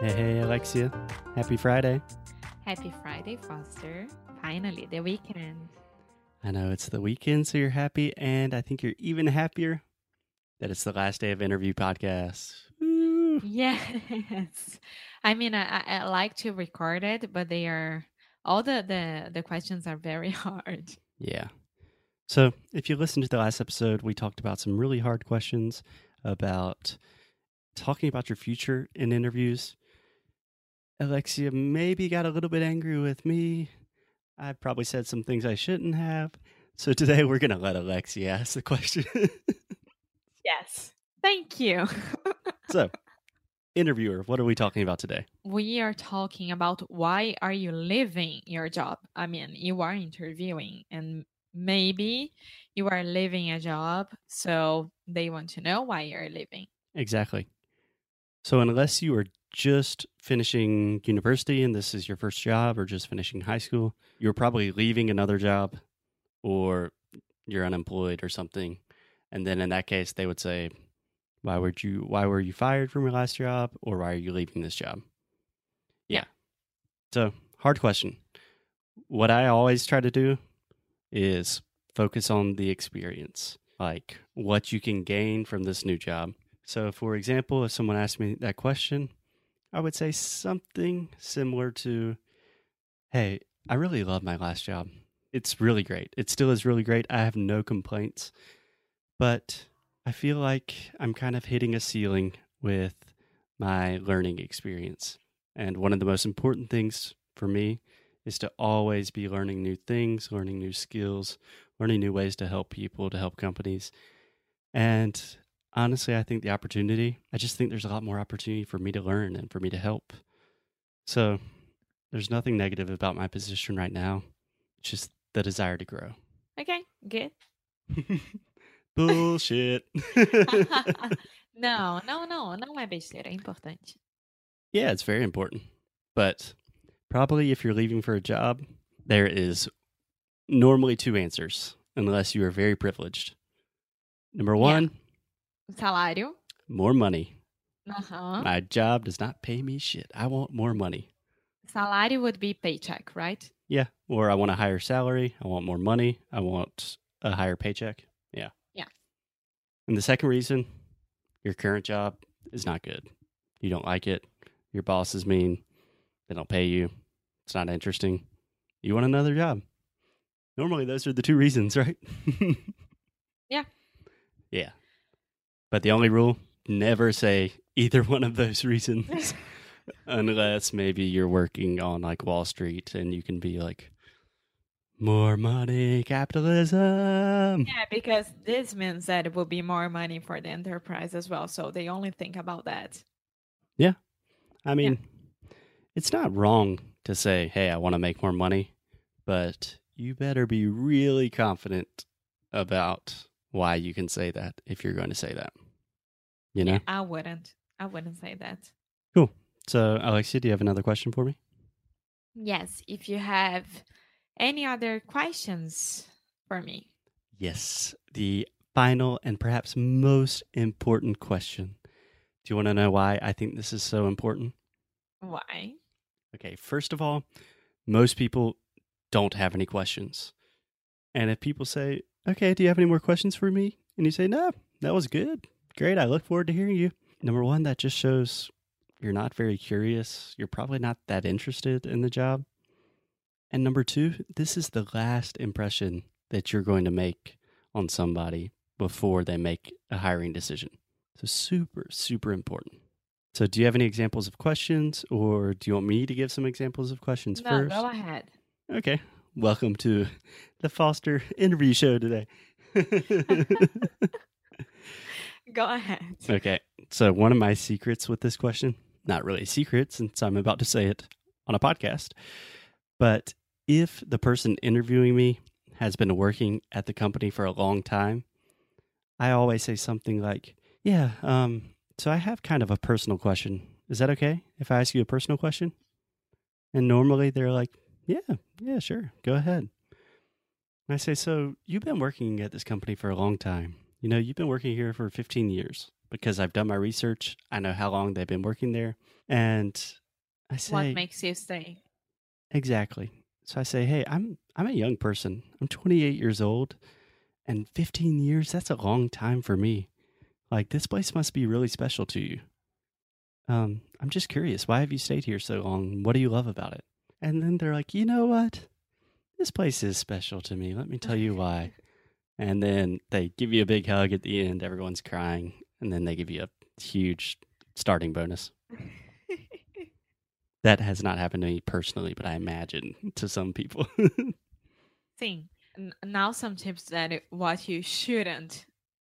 Hey, hey, Alexia. Happy Friday. Happy Friday, Foster. Finally, the weekend. I know it's the weekend, so you're happy, and I think you're even happier that it's the last day of interview podcasts. Woo. Yes. I mean, I, I I like to record it, but they are all the, the the questions are very hard. Yeah. So, if you listened to the last episode, we talked about some really hard questions about talking about your future in interviews. Alexia maybe got a little bit angry with me. I probably said some things I shouldn't have. So, today we're going to let Alexia ask the question. Yes. Thank you. so, interviewer, what are we talking about today? we are talking about why are you leaving your job? I mean, you are interviewing and maybe you are leaving a job, so they want to know why you're leaving. Exactly. So, unless you are just finishing university and this is your first job or just finishing high school, you're probably leaving another job or you're unemployed or something. And then in that case, they would say, why would you why were you fired from your last job or why are you leaving this job? Yeah. So, hard question. What I always try to do is focus on the experience, like what you can gain from this new job. So, for example, if someone asked me that question, I would say something similar to, Hey, I really love my last job. It's really great. It still is really great. I have no complaints. But I feel like I'm kind of hitting a ceiling with my learning experience. And one of the most important things for me is to always be learning new things, learning new skills, learning new ways to help people, to help companies. And honestly, I think the opportunity, I just think there's a lot more opportunity for me to learn and for me to help. So there's nothing negative about my position right now, it's just the desire to grow. Okay, good. Bullshit. não, não, não, não é besteira, é importante. yeah, it's very important. But probably if you're leaving for a job, there is normally two answers, unless you are very privileged. Number one, Salário. more money. Aham. My job does not pay me shit. I want more money. Salário would be paycheck, right? Yeah. Or I want a higher salary. I want more money. I want a higher paycheck. Yeah. Yeah. And the second reason, your current job is not good. You don't like it. Your boss is mean. They don't pay you. It's not interesting. You want another job. Normally, those are the two reasons, right? Yeah. Yeah. But the only rule never say either one of those reasons unless maybe you're working on like Wall Street and you can be like, more money, capitalism. Yeah, because this means that it will be more money for the enterprise as well. So they only think about that. Yeah. I mean, it's not wrong to say, hey, I want to make more money, but you better be really confident about why you can say that if you're going to say that. You know? Yeah, I wouldn't. I wouldn't say that. Cool. So, Alexia, do you have another question for me? Yes, if you have any other questions for me. Yes. The final and perhaps most important question. Do you want to know why I think this is so important? Why? Okay, first of all, most people don't have any questions. And if people say, okay, do you have any more questions for me? And you say, no, that was good. Great. I look forward to hearing you. Number one, that just shows you're not very curious. You're probably not that interested in the job. And number two, this is the last impression that you're going to make on somebody before they make a hiring decision. So, super, super important. So, do you have any examples of questions, or do you want me to give some examples of questions No, first? go ahead. Okay. Welcome to the Foster interview show today. Go ahead. Okay. So, one of my secrets with this question, not really a secret since I'm about to say it on a podcast, but if the person interviewing me has been working at the company for a long time, I always say something like, Yeah, um, so I have kind of a personal question. Is that okay if I ask you a personal question? And normally they're like, Yeah, yeah, sure, go ahead. And I say, So you've been working at this company for a long time. You know, you've been working here for 15 years because I've done my research. I know how long they've been working there. And I say, What makes you stay? Exactly. So I say, "Hey, I'm I'm a young person. I'm 28 years old, and 15 years that's a long time for me. Like this place must be really special to you. Um, I'm just curious, why have you stayed here so long? What do you love about it?" And then they're like, "You know what? This place is special to me. Let me tell you why." and then they give you a big hug at the end. Everyone's crying, and then they give you a huge starting bonus. That has not happened to me personally, but I imagine to some people. Thing. Now some tips that what you shouldn't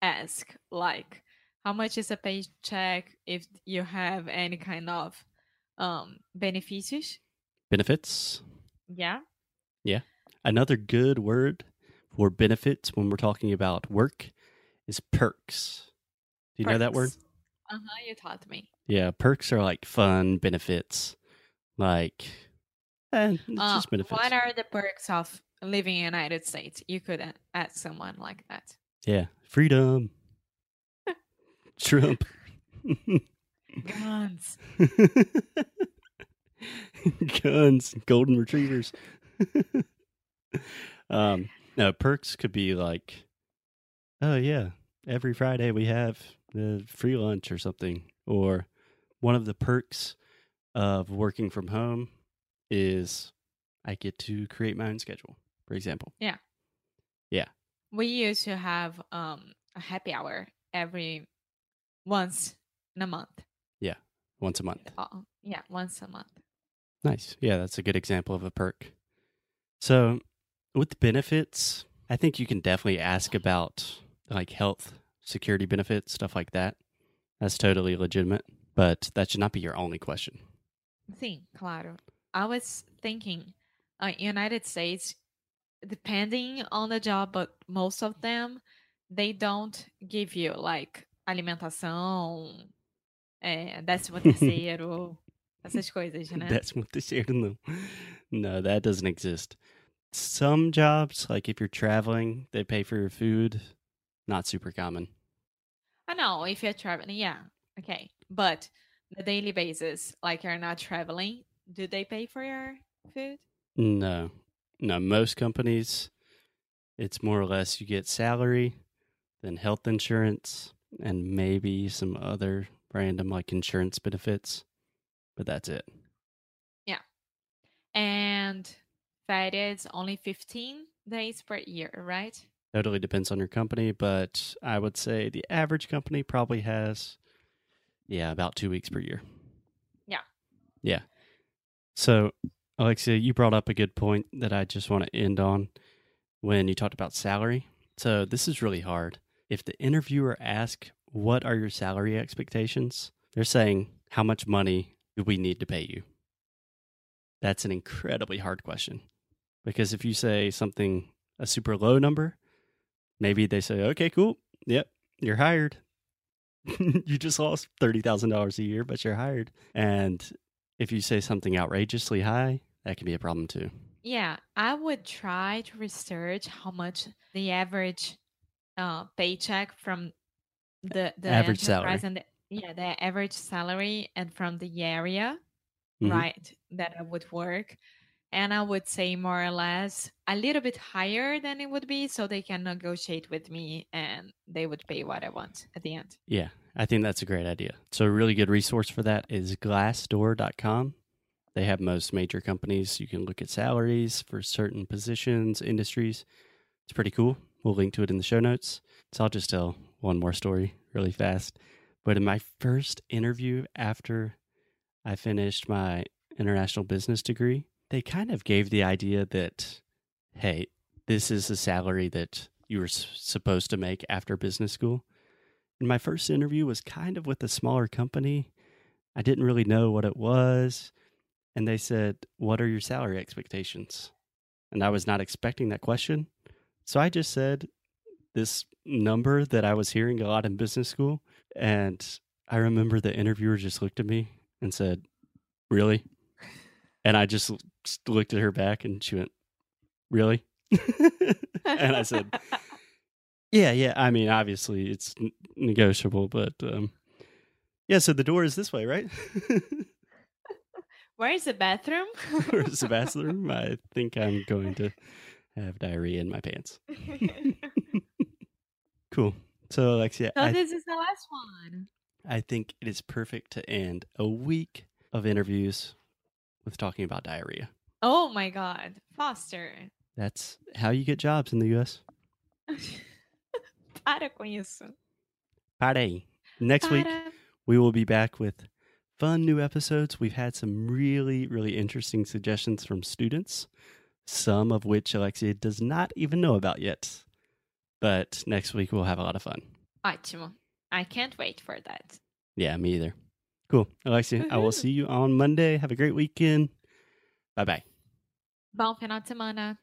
ask, like how much is a paycheck if you have any kind of um benefícios. Benefits. Yeah. Yeah. Another good word for benefits when we're talking about work is perks. Do you know that word? Uh huh. You taught me. Yeah, perks are like fun benefits, like eh, it's Uh, just benefits. what are the perks of living in the United States? You could a- ask someone like that. yeah, freedom, Trump, Guns. guns, golden retrievers. um, no, perks could be like, oh yeah, every Friday we have the free lunch or something, or one of the perks of working from home is I get to create my own schedule, for example. Yeah. Yeah. We used to have um a happy hour every once in a month. Yeah. Once a month. Uh, yeah, once a month. Nice. Yeah, that's a good example of a perk. So, with benefits, I think you can definitely ask about like health, security benefits, stuff like that. That's totally legitimate, but that should not be your only question. Sim, claro. I was thinking, uh, United States, depending on the job, but most of them, they don't give you like alimentação, é, décimo terceiro, essas coisas, né? That's what they shared in them. No, that doesn't exist. Some jobs, like if you're traveling, they pay for your food. Not super common. I know if you're traveling, yeah, okay. But the daily basis, like you're not traveling, do they pay for your food? No, no. Most companies, it's more or less you get salary, then health insurance, and maybe some other random like insurance benefits, but that's it. Yeah. And férias only 15 days per year, right? Totally depends on your company, but I would say the average company probably has, yeah, about two weeks per year. Yeah. Yeah. So, Alexia, you brought up a good point that I just want to end on when you talked about salary. So, this is really hard. If the interviewer asks, What are your salary expectations? They're saying, How much money do we need to pay you? That's an incredibly hard question. Because if you say something, a super low number, maybe they say, Okay, cool. Yep, you're hired. you just lost $30,000 a year, but you're hired. And if you say something outrageously high, that can be a problem too. Yeah, I would try to research how much the average uh, paycheck from the the Average salary. and the, yeah their average salary and from the area, Mhm. right? That I would work, and I would say more or less a little bit higher than it would be, so they can negotiate with me and they would pay what I want at the end. Yeah, I think that's a great idea. So, a really good resource for that is glassdoor.com. They have most major companies. You can look at salaries for certain positions, industries. It's pretty cool. We'll link to it in the show notes. So, I'll just tell one more story really fast. But in my first interview after I finished my international business degree, they kind of gave the idea that, hey, this is the salary that you were s- supposed to make after business school. And my first interview was kind of with a smaller company. I didn't really know what it was. And they said, What are your salary expectations? And I was not expecting that question. So I just said this number that I was hearing a lot in business school. And I remember the interviewer just looked at me and said, Really? And I just looked at her back and she went, Really? and I said, Yeah, yeah. I mean, obviously it's negotiable, but um, yeah, so the door is this way, right? Where is the bathroom? Where's the bathroom? I think I'm going to have diarrhea in my pants. cool. So, Alexia, oh, I, this is the last one. I think it is perfect to end a week of interviews with talking about diarrhea. Oh my god. Foster. That's how you get jobs in the US. Para com isso. Party. Next week, we will be back with fun new episodes. We've had some really, really interesting suggestions from students, some of which Alexia does not even know about yet. But next week, we'll have a lot of fun. Ótimo. I can't wait for that. Yeah, me either. Cool. Alexia, I will see you on Monday. Have a great weekend. Bye bye. Bom final de semana.